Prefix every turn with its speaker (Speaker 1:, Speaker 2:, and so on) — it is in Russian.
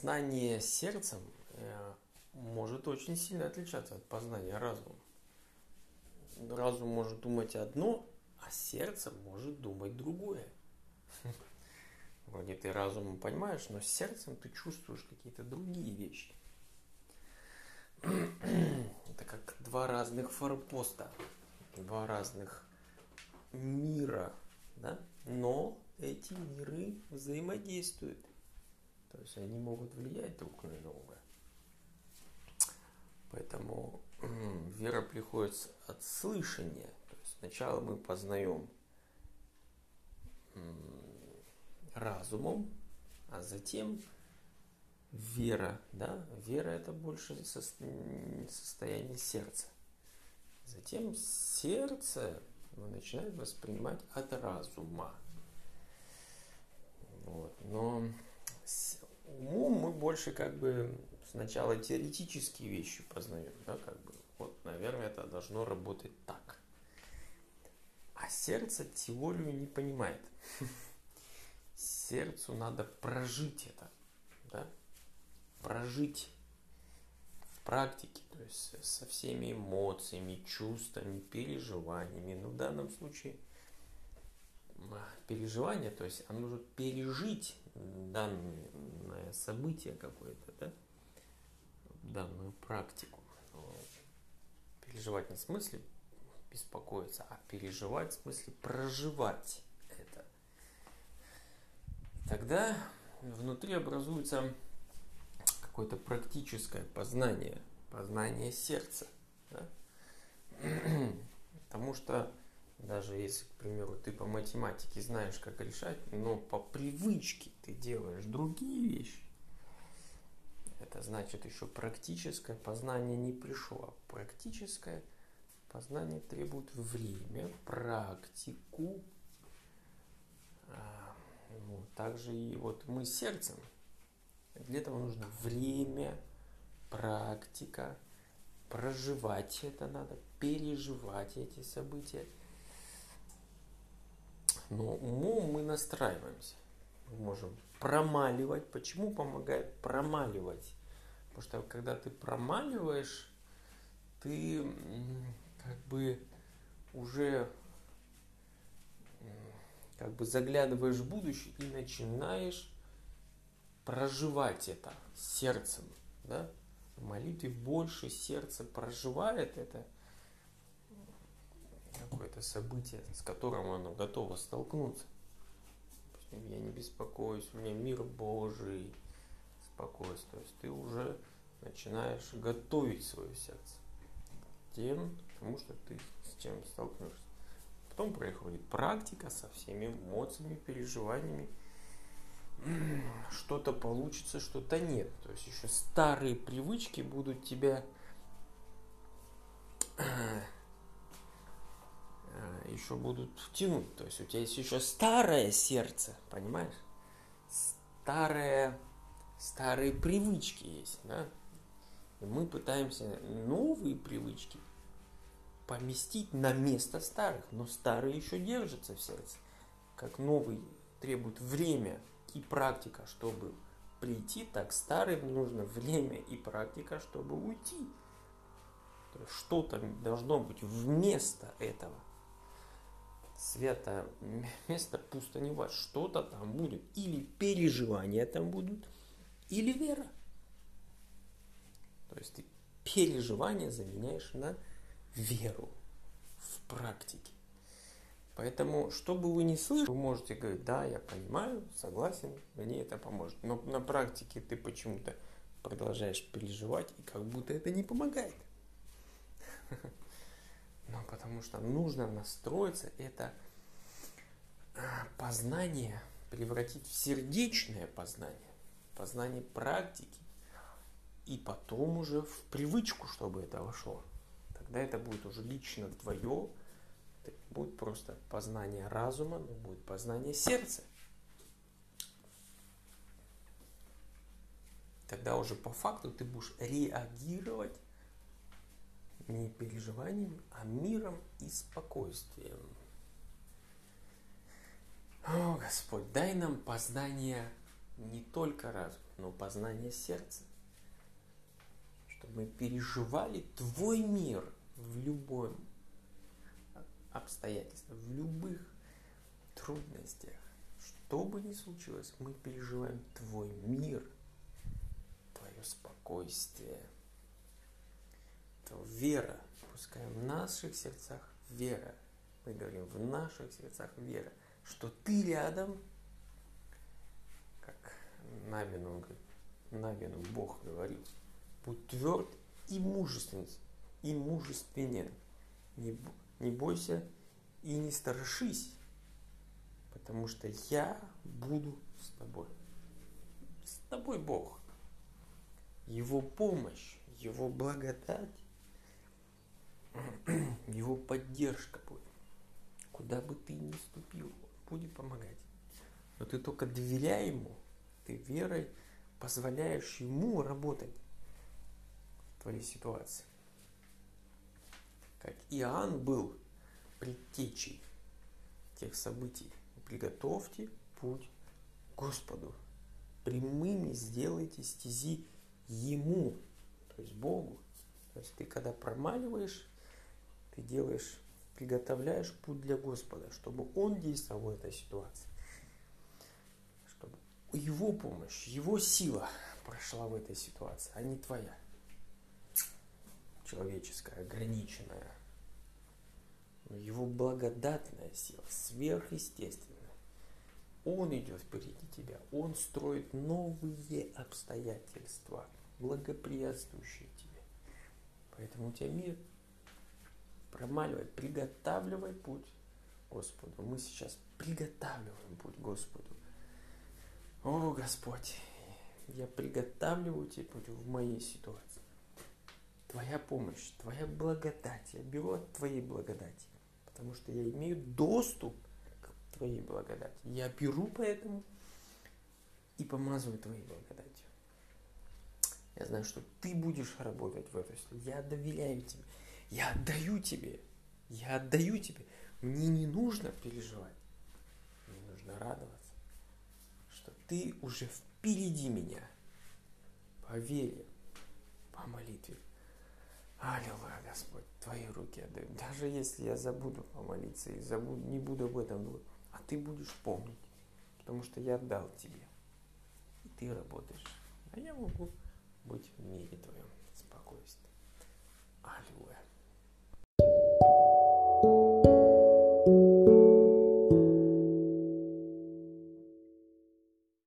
Speaker 1: познание сердцем э, может очень сильно отличаться от познания разумом. Разум может думать одно, а сердце может думать другое. Вроде ты разумом понимаешь, но сердцем ты чувствуешь какие-то другие вещи. Это как два разных форпоста, два разных мира, да? но эти миры взаимодействуют. То есть они могут влиять друг на друга. Поэтому вера приходит от слышания. То есть сначала мы познаем разумом, а затем вера, да, вера это больше состояние сердца. Затем сердце начинает воспринимать от разума. Вот. Но умом мы больше как бы сначала теоретические вещи познаем, да, как бы, вот, наверное, это должно работать так. А сердце теорию не понимает. Сердцу надо прожить это, да, прожить в практике, то есть со всеми эмоциями, чувствами, переживаниями. Но в данном случае переживание, то есть оно нужно пережить данное событие какое-то, да, данную практику. Переживать не в смысле беспокоиться, а переживать в смысле проживать это. Тогда внутри образуется какое-то практическое познание, познание сердца. Да? Потому что даже если, к примеру, ты по математике знаешь, как решать, но по привычке ты делаешь другие вещи, это значит еще практическое познание не пришло. Практическое познание требует время, практику. А, ну, также и вот мы сердцем. Для этого нужно время, практика, проживать это надо, переживать эти события – но умом мы настраиваемся. Мы можем промаливать. Почему помогает промаливать? Потому что когда ты промаливаешь, ты как бы уже как бы заглядываешь в будущее и начинаешь проживать это сердцем. Да? В молитве больше сердце проживает это – какое-то событие, с которым оно готово столкнуться. Я не беспокоюсь, у меня мир Божий, спокойствие. То есть ты уже начинаешь готовить свое сердце тем, тому, что ты с чем столкнешься. Потом происходит практика со всеми эмоциями, переживаниями. Что-то получится, что-то нет. То есть еще старые привычки будут тебя еще будут тянуть. То есть у тебя есть еще старое сердце, понимаешь? Старое, старые привычки есть, да? И мы пытаемся новые привычки поместить на место старых, но старые еще держатся в сердце. Как новый требует время и практика, чтобы прийти, так старым нужно время и практика, чтобы уйти. Что-то должно быть вместо этого – свято место пусто не вас. Что-то там будет. Или переживания там будут, или вера. То есть ты переживания заменяешь на веру в практике. Поэтому, что бы вы ни слышали, вы можете говорить, да, я понимаю, согласен, мне это поможет. Но на практике ты почему-то продолжаешь переживать, и как будто это не помогает. Ну, потому что нужно настроиться, это а, познание превратить в сердечное познание, познание практики, и потом уже в привычку, чтобы это вошло. Тогда это будет уже лично твое, это будет просто познание разума, но будет познание сердца. Тогда уже по факту ты будешь реагировать не переживаниями, а миром и спокойствием. О, Господь, дай нам познание не только разум, но познание сердца. Чтобы мы переживали Твой мир в любом обстоятельстве, в любых трудностях. Что бы ни случилось, мы переживаем Твой мир, Твое спокойствие, Твоя вера. Пускай в наших сердцах вера. Мы говорим в наших сердцах вера, что Ты рядом – Навину, он говорит, Навину Бог говорил, будь тверд и мужественен, и мужественен. Не, не бойся и не страшись, потому что я буду с тобой. С тобой Бог. Его помощь, Его благодать, Его поддержка будет. Куда бы ты ни ступил, будет помогать. Но ты только доверяй Ему – ты верой позволяешь ему работать в твоей ситуации. Как Иоанн был предтечей тех событий. Приготовьте путь Господу. Прямыми сделайте стези Ему, то есть Богу. То есть ты когда промаливаешь, ты делаешь, приготовляешь путь для Господа, чтобы Он действовал в этой ситуации его помощь, его сила прошла в этой ситуации, а не твоя. Человеческая, ограниченная. Но его благодатная сила, сверхъестественная. Он идет впереди тебя, он строит новые обстоятельства, благоприятствующие тебе. Поэтому у тебя мир промаливай, приготавливай путь Господу. Мы сейчас приготавливаем путь Господу. О, Господь, я приготавливаю Тебе путь в моей ситуации. Твоя помощь, Твоя благодать. Я беру от Твоей благодати, потому что я имею доступ к Твоей благодати. Я беру поэтому и помазываю Твоей благодатью. Я знаю, что Ты будешь работать в этой ситуации. Я доверяю Тебе. Я отдаю Тебе. Я отдаю Тебе. Мне не нужно переживать. Мне нужно радоваться ты уже впереди меня. По вере, по молитве. Аллилуйя, Господь, Твои руки отдаю. Даже если я забуду помолиться и забуду, не буду об этом думать, а Ты будешь помнить, потому что я отдал Тебе. И Ты работаешь. А я могу быть в мире Твоем спокойствии. Аллилуйя. you.